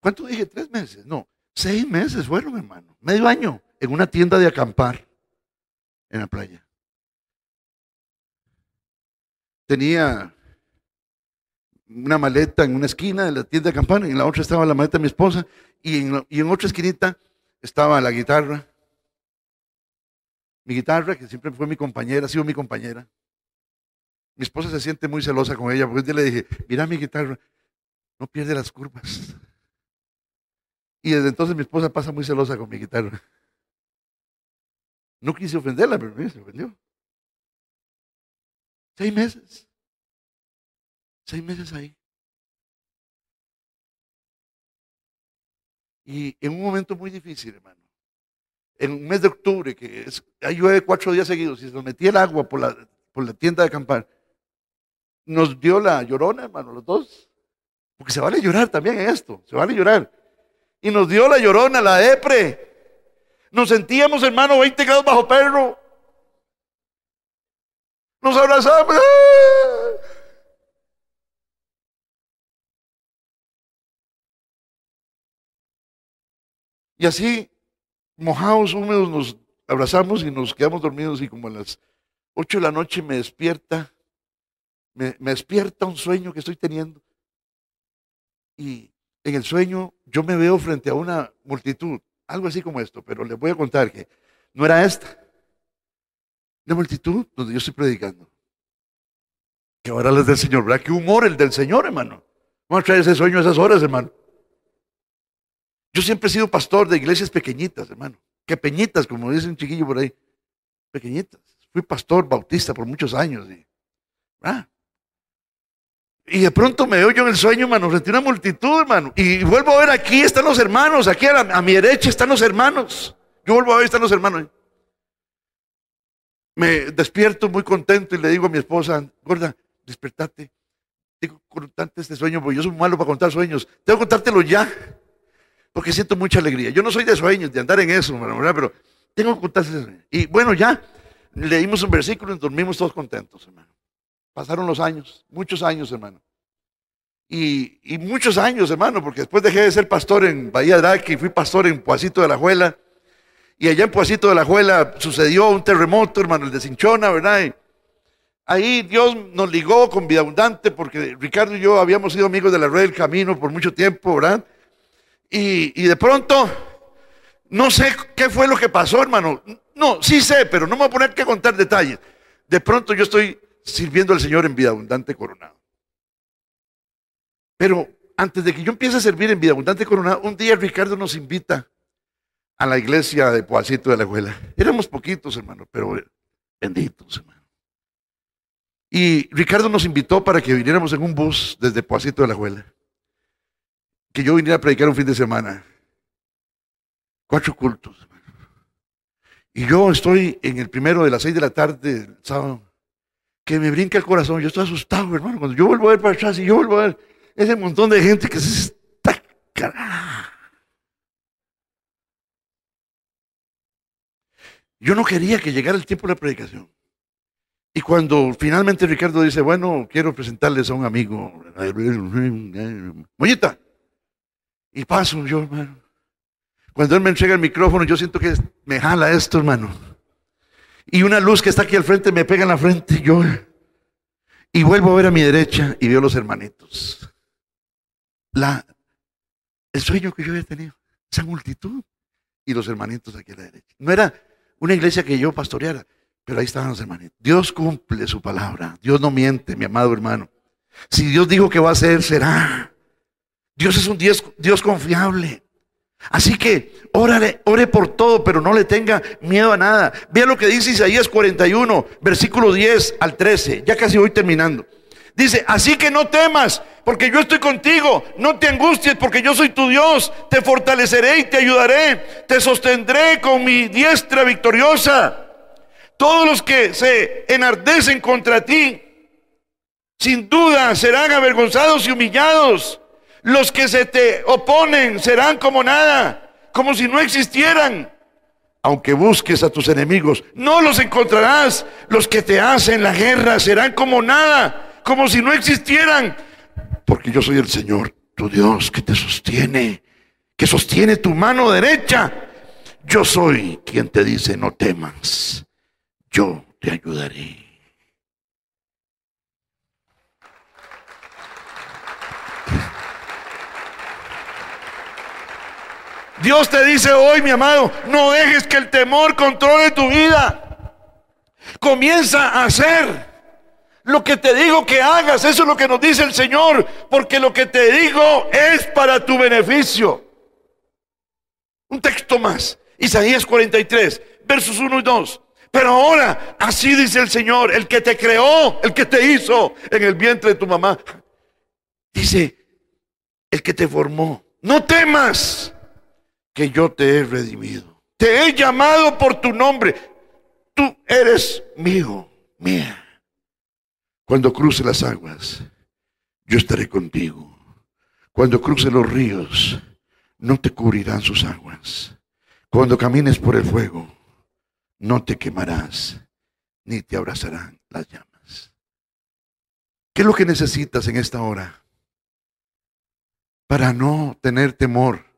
¿Cuánto dije? ¿Tres meses? No, seis meses fueron, hermano. Medio año en una tienda de acampar en la playa. Tenía una maleta en una esquina de la tienda de acampar, en la otra estaba la maleta de mi esposa, y en, otra esquinita estaba la guitarra. Mi guitarra, que siempre fue mi compañera, ha sido mi compañera. Mi esposa se siente muy celosa con ella, porque yo le dije, mira mi guitarra, no pierde las curvas. Y desde entonces mi esposa pasa muy celosa con mi guitarra. No quise ofenderla, pero se ofendió. Seis meses. Seis meses ahí. Y en un momento muy difícil, hermano. En un mes de octubre, que es, ahí llueve cuatro días seguidos, y se nos metía el agua por la, por la tienda de acampar nos dio la llorona, hermano, los dos. Porque se vale llorar también en esto, se vale llorar. Y nos dio la llorona, la depre. Nos sentíamos, hermano, 20 grados bajo perro. Nos abrazamos. Y así, mojados, húmedos, nos abrazamos y nos quedamos dormidos y como a las 8 de la noche me despierta me, despierta un sueño que estoy teniendo. Y en el sueño yo me veo frente a una multitud, algo así como esto, pero les voy a contar que no era esta. Una multitud donde yo estoy predicando. Que ahora les del Señor, ¿verdad? Qué humor el del Señor, hermano. Vamos a traer ese sueño a esas horas, hermano. Yo siempre he sido pastor de iglesias pequeñitas, hermano. Que peñitas, como dice un chiquillo por ahí. Pequeñitas. Fui pastor bautista por muchos años. Y, y de pronto me veo yo en el sueño, hermano, frente a una multitud, hermano. Y vuelvo a ver aquí están los hermanos, aquí a, mi derecha están los hermanos. Yo vuelvo a ver, están los hermanos. Me despierto muy contento y le digo a mi esposa, gorda, despertate. Tengo que contarte este sueño, porque yo soy malo para contar sueños. Tengo que contártelo ya, porque siento mucha alegría. Yo no soy de sueños, de andar en eso, hermano, pero tengo que contarte ese sueño. Y bueno, ya leímos un versículo y dormimos todos contentos, hermano. Pasaron los años, muchos años, hermano. Y, muchos años, hermano, porque después dejé de ser pastor en Bahía Drake y fui pastor en Puacito de la Juela. Y allá en Puacito de la Juela sucedió un terremoto, hermano, el de Cinchona, ¿verdad? ahí Dios nos ligó con vida abundante porque Ricardo y yo habíamos sido amigos de la red del camino por mucho tiempo, ¿verdad? Y, de pronto, no sé qué fue lo que pasó, hermano. No, sí sé, pero no me voy a poner que contar detalles. De pronto yo estoy sirviendo al Señor en vida abundante coronado. Pero antes de que yo empiece a servir en vida abundante coronado, un día Ricardo nos invita a la iglesia de Poacito de la Abuela. Éramos poquitos, hermano, pero benditos, hermano. Y Ricardo nos invitó para que viniéramos en un bus desde Poacito de la Abuela. Que yo viniera a predicar un fin de semana. Cuatro cultos. Y yo estoy en el primero de las seis de la tarde, el sábado que me brinca el corazón. Yo estoy asustado, hermano. Cuando yo vuelvo a ver para atrás y yo vuelvo a ver ese montón de gente que se está Yo no quería que llegara el tiempo de la predicación. Y cuando finalmente Ricardo dice, bueno, quiero presentarles a un amigo, Moñita, y paso yo, hermano. Cuando él me entrega el micrófono, yo siento que me jala esto, hermano. Y una luz que está aquí al frente me pega en la frente. Yo, y vuelvo a ver a mi derecha y veo los hermanitos. La, el sueño que yo había tenido, esa multitud y los hermanitos aquí a la derecha. No era una iglesia que yo pastoreara, pero ahí estaban los hermanitos. Dios cumple su palabra. Dios no miente, mi amado hermano. Si Dios dijo que va a ser, será. Dios es un Dios, confiable. Así que órale, ore por todo, pero no le tenga miedo a nada. Vea lo que dice Isaías 41, versículo 10 al 13. Ya casi voy terminando. Dice, así que no temas, porque yo estoy contigo. No te angusties, porque yo soy tu Dios. Te fortaleceré y te ayudaré. Te sostendré con mi diestra victoriosa. Todos los que se enardecen contra ti, sin duda serán avergonzados y humillados. Los que se te oponen serán como nada, como si no existieran. Aunque busques a tus enemigos, no los encontrarás. Los que te hacen la guerra serán como nada, como si no existieran. Porque yo soy el Señor, tu Dios, que te sostiene, que sostiene tu mano derecha. Yo soy quien te dice, no temas, yo te ayudaré. Dios te dice hoy, mi amado, no dejes que el temor controle tu vida. Comienza a hacer lo que te digo que hagas. Eso es lo que nos dice el Señor, porque lo que te digo es para tu beneficio. Un texto más, Isaías 43, versos 1 y 2. Pero ahora, así dice el Señor, el que te creó, el que te hizo en el vientre de tu mamá. Dice, el que te formó. No temas que yo te he redimido. Te he llamado por tu nombre. Tú eres mío, mía. Cuando cruce las aguas, yo estaré contigo. Cuando cruce los ríos, no te cubrirán sus aguas. Cuando camines por el fuego, no te quemarás, ni te abrazarán las llamas. ¿Qué es lo que necesitas en esta hora? Para no tener temor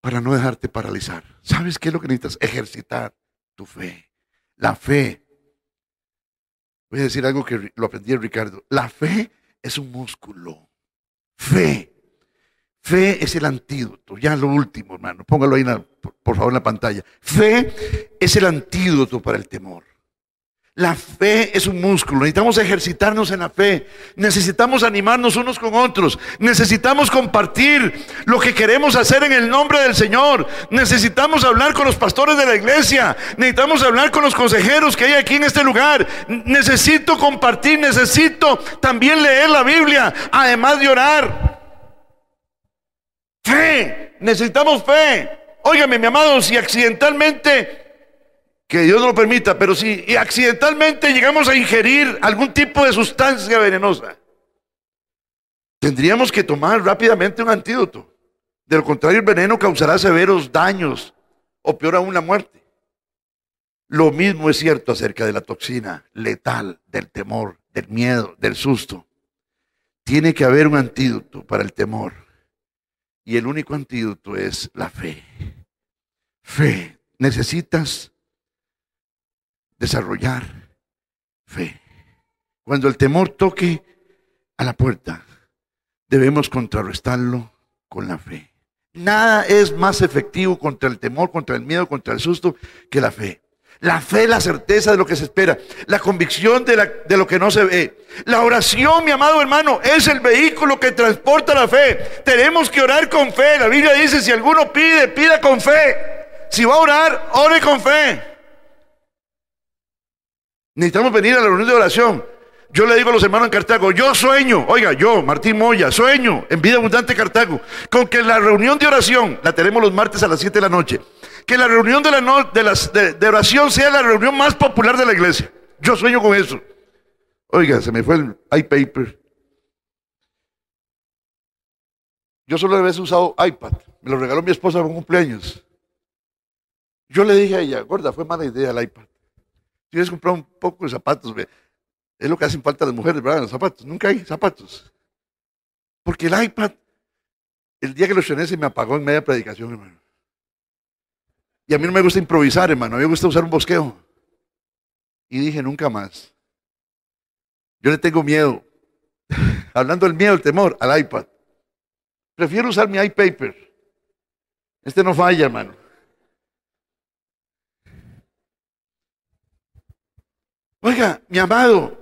para no dejarte paralizar. ¿Sabes qué es lo que necesitas? Ejercitar tu fe. La fe. Voy a decir algo que lo aprendí Ricardo. La fe es un músculo. Fe. Fe es el antídoto. Ya lo último, hermano. Póngalo ahí, por favor, en la pantalla. Fe es el antídoto para el temor. La fe es un músculo. Necesitamos ejercitarnos en la fe. Necesitamos animarnos unos con otros. Necesitamos compartir lo que queremos hacer en el nombre del Señor. Necesitamos hablar con los pastores de la iglesia. Necesitamos hablar con los consejeros que hay aquí en este lugar. Necesito compartir. Necesito también leer la Biblia. Además de orar. Fe. Necesitamos fe. Óigame, mi amado, si accidentalmente que Dios no lo permita, pero si accidentalmente llegamos a ingerir algún tipo de sustancia venenosa, tendríamos que tomar rápidamente un antídoto. De lo contrario, el veneno causará severos daños o peor aún la muerte. Lo mismo es cierto acerca de la toxina letal, del temor, del miedo, del susto. Tiene que haber un antídoto para el temor. Y el único antídoto es la fe. Fe. Necesitas desarrollar fe. Cuando el temor toque a la puerta, debemos contrarrestarlo con la fe. Nada es más efectivo contra el temor, contra el miedo, contra el susto que la fe. La fe, la certeza de lo que se espera, la convicción de, de, lo que no se ve. La oración, mi amado hermano, es el vehículo que transporta la fe. Tenemos que orar con fe. La Biblia dice, si alguno pide, pida con fe. Si va a orar, ore con fe. Necesitamos venir a la reunión de oración. Yo le digo a los hermanos en Cartago, yo sueño, oiga, yo, Martín Moya, sueño en Vida Abundante Cartago, con que la reunión de oración, la tenemos los martes a las 7 de la noche, que la reunión de, la de, oración sea la reunión más popular de la iglesia. Yo sueño con eso. Oiga, se me fue el iPaper. Yo solo había usado iPad, me lo regaló mi esposa por cumpleaños. Yo le dije a ella, gorda, fue mala idea el iPad. Tienes que comprar un poco de zapatos. Es lo que hacen falta las mujeres, ¿verdad? Los zapatos. Nunca hay zapatos. Porque el iPad, el día que lo llené se me apagó en media predicación, hermano. Y a mí no me gusta improvisar, hermano. A mí me gusta usar un bosqueo. Y dije, nunca más. Yo le tengo miedo. <laughs> Hablando del miedo, el temor, al iPad. Prefiero usar mi iPaper. Este no falla, hermano. Oiga, mi amado,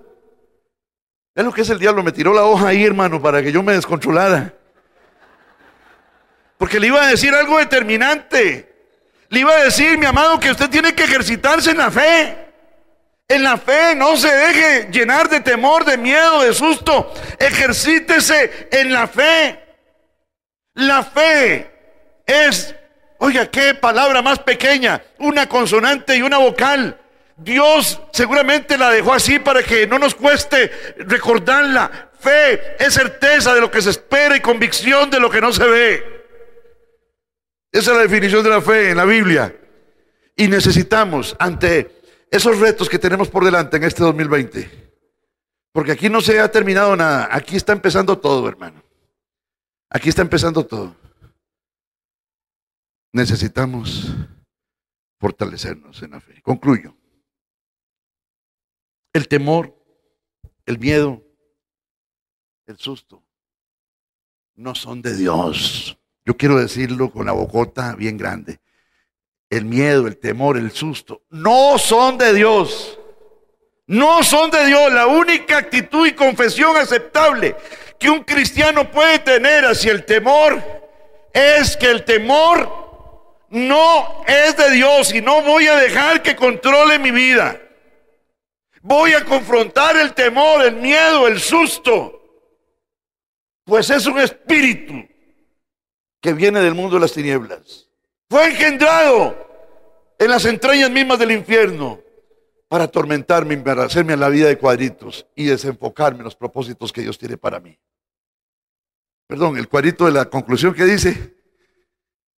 es lo que es el diablo, me tiró la hoja ahí, hermano, para que yo me descontrolara. Porque le iba a decir algo determinante. Le iba a decir, mi amado, que usted tiene que ejercitarse en la fe. En la fe no se deje llenar de temor, de miedo, de susto. Ejercítese en la fe. La fe es, oiga, qué palabra más pequeña, una consonante y una vocal. Dios seguramente la dejó así para que no nos cueste recordarla. Fe es certeza de lo que se espera y convicción de lo que no se ve. Esa es la definición de la fe en la Biblia. Y necesitamos, ante esos retos que tenemos por delante en este 2020, porque aquí no se ha terminado nada, aquí está empezando todo, hermano. Aquí está empezando todo. Necesitamos fortalecernos en la fe. Concluyo. El temor, el miedo, el susto, no son de Dios. Yo quiero decirlo con la bocota bien grande. El miedo, el temor, el susto, no son de Dios. No son de Dios. La única actitud y confesión aceptable que un cristiano puede tener hacia el temor es que el temor no es de Dios y no voy a dejar que controle mi vida. Voy a confrontar el temor, el miedo, el susto. Pues es un espíritu que viene del mundo de las tinieblas. Fue engendrado en las entrañas mismas del infierno para atormentarme, para hacerme la vida de cuadritos y desenfocarme en los propósitos que Dios tiene para mí. Perdón, el cuadrito de la conclusión que dice,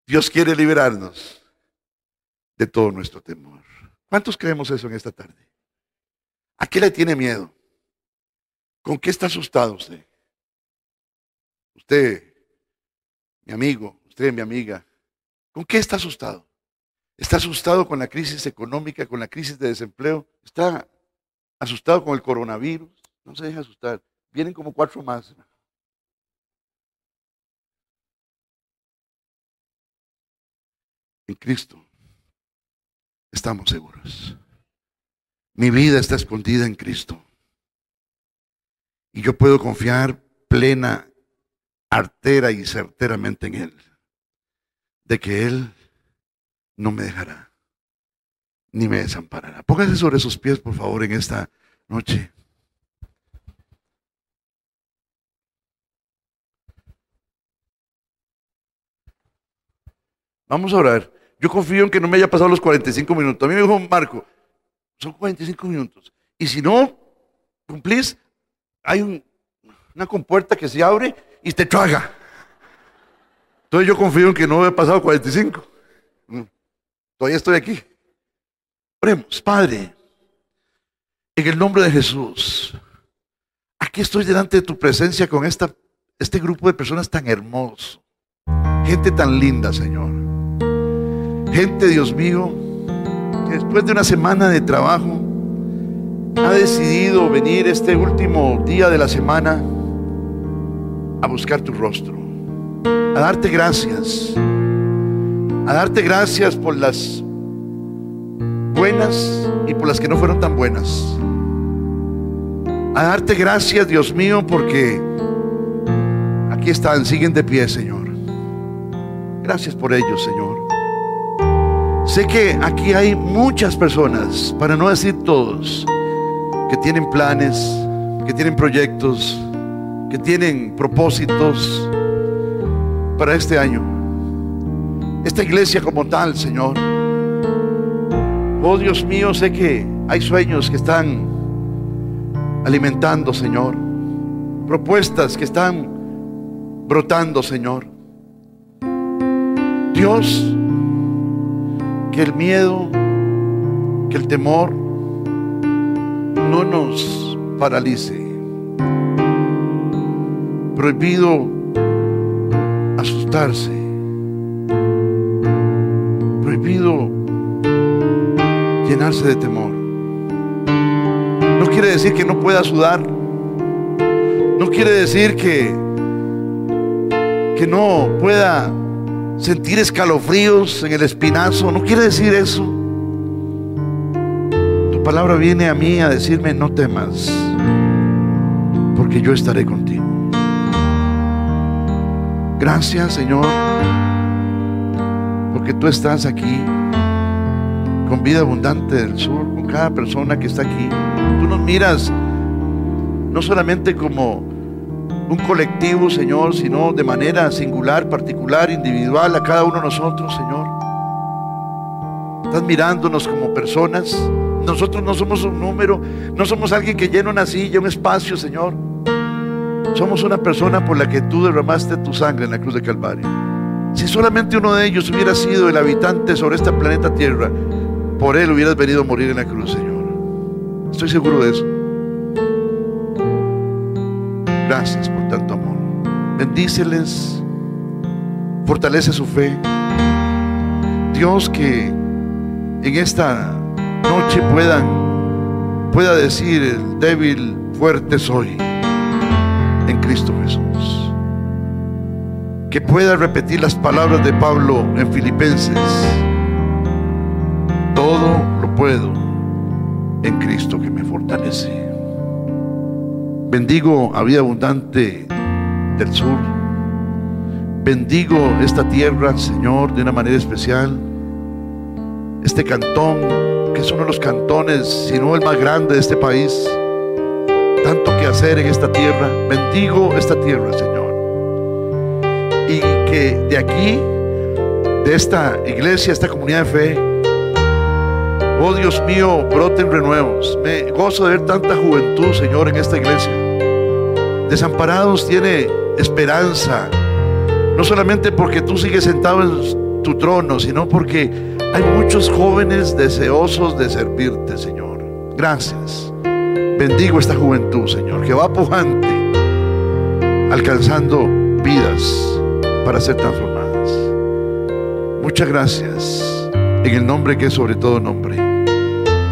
Dios quiere liberarnos de todo nuestro temor. ¿Cuántos creemos eso en esta tarde? ¿A qué le tiene miedo? ¿Con qué está asustado usted? Usted, mi amigo, usted, mi amiga, ¿con qué está asustado? ¿Está asustado con la crisis económica, con la crisis de desempleo? ¿Está asustado con el coronavirus? No se deje asustar. Vienen como cuatro más. En Cristo estamos seguros. Mi vida está escondida en Cristo. Y yo puedo confiar plena, artera y certeramente en Él. De que Él no me dejará, ni me desamparará. Póngase sobre sus pies, por favor, en esta noche. Vamos a orar. Yo confío en que no me haya pasado los 45 minutos. A mí me dijo Marco, son 45 minutos. Y si no cumplís, hay una compuerta que se abre y te traga. Entonces yo confío en que no he pasado 45. Mm. Todavía estoy aquí. Oremos, Padre, en el nombre de Jesús, aquí estoy delante de tu presencia con esta, este grupo de personas tan hermoso. Gente tan linda, Señor. Gente, Dios mío, después de una semana de trabajo ha decidido venir este último día de la semana a buscar tu rostro, a darte gracias, a darte gracias por las buenas y por las que no fueron tan buenas. A darte gracias, Dios mío, porque aquí están, siguen de pie, Señor. Gracias por ellos, Señor. Sé que aquí hay muchas personas, para no decir todos, que tienen planes, que tienen proyectos, que tienen propósitos para este año. Esta iglesia como tal, Señor. Oh Dios mío, sé que hay sueños que están alimentando, Señor. Propuestas que están brotando, Señor. Dios, que el miedo, que el temor no nos paralice. Prohibido asustarse. Prohibido llenarse de temor. No quiere decir que no pueda sudar. No quiere decir que que no pueda sentir escalofríos en el espinazo. No quiere decir eso. Tu palabra viene a mí a decirme, no temas, porque yo estaré contigo. Gracias, Señor, porque tú estás aquí con vida abundante del sur, con cada persona que está aquí. Tú nos miras no solamente como un colectivo, Señor, sino de manera singular, particular, individual a cada uno de nosotros, Señor. Estás mirándonos como personas. Nosotros no somos un número, no somos alguien que llena una silla, un espacio, Señor. Somos una persona por la que tú derramaste tu sangre en la cruz de Calvario. Si solamente uno de ellos hubiera sido el habitante sobre este planeta Tierra, por él hubieras venido a morir en la cruz, Señor. Estoy seguro de eso. Gracias por tanto amor. Bendíceles, fortalece su fe. Dios, que en esta noche puedan, pueda decir el débil, fuerte soy en Cristo Jesús. Que pueda repetir las palabras de Pablo en Filipenses. Todo lo puedo en Cristo que me fortalece. Bendigo a vida abundante del sur. Bendigo esta tierra, Señor, de una manera especial. Este cantón, que es uno de los cantones, si no el más grande de este país. Tanto que hacer en esta tierra. Bendigo esta tierra, Señor. Y que de aquí, de esta iglesia, esta comunidad de fe, Oh Dios mío, broten renuevos. Me gozo de ver tanta juventud, Señor, en esta iglesia. Desamparados tiene esperanza. No solamente porque tú sigues sentado en tu trono, sino porque hay muchos jóvenes deseosos de servirte, Señor. Gracias. Bendigo esta juventud, Señor, que va pujante, alcanzando vidas para ser transformadas. Muchas gracias. En el nombre que es sobre todo nombre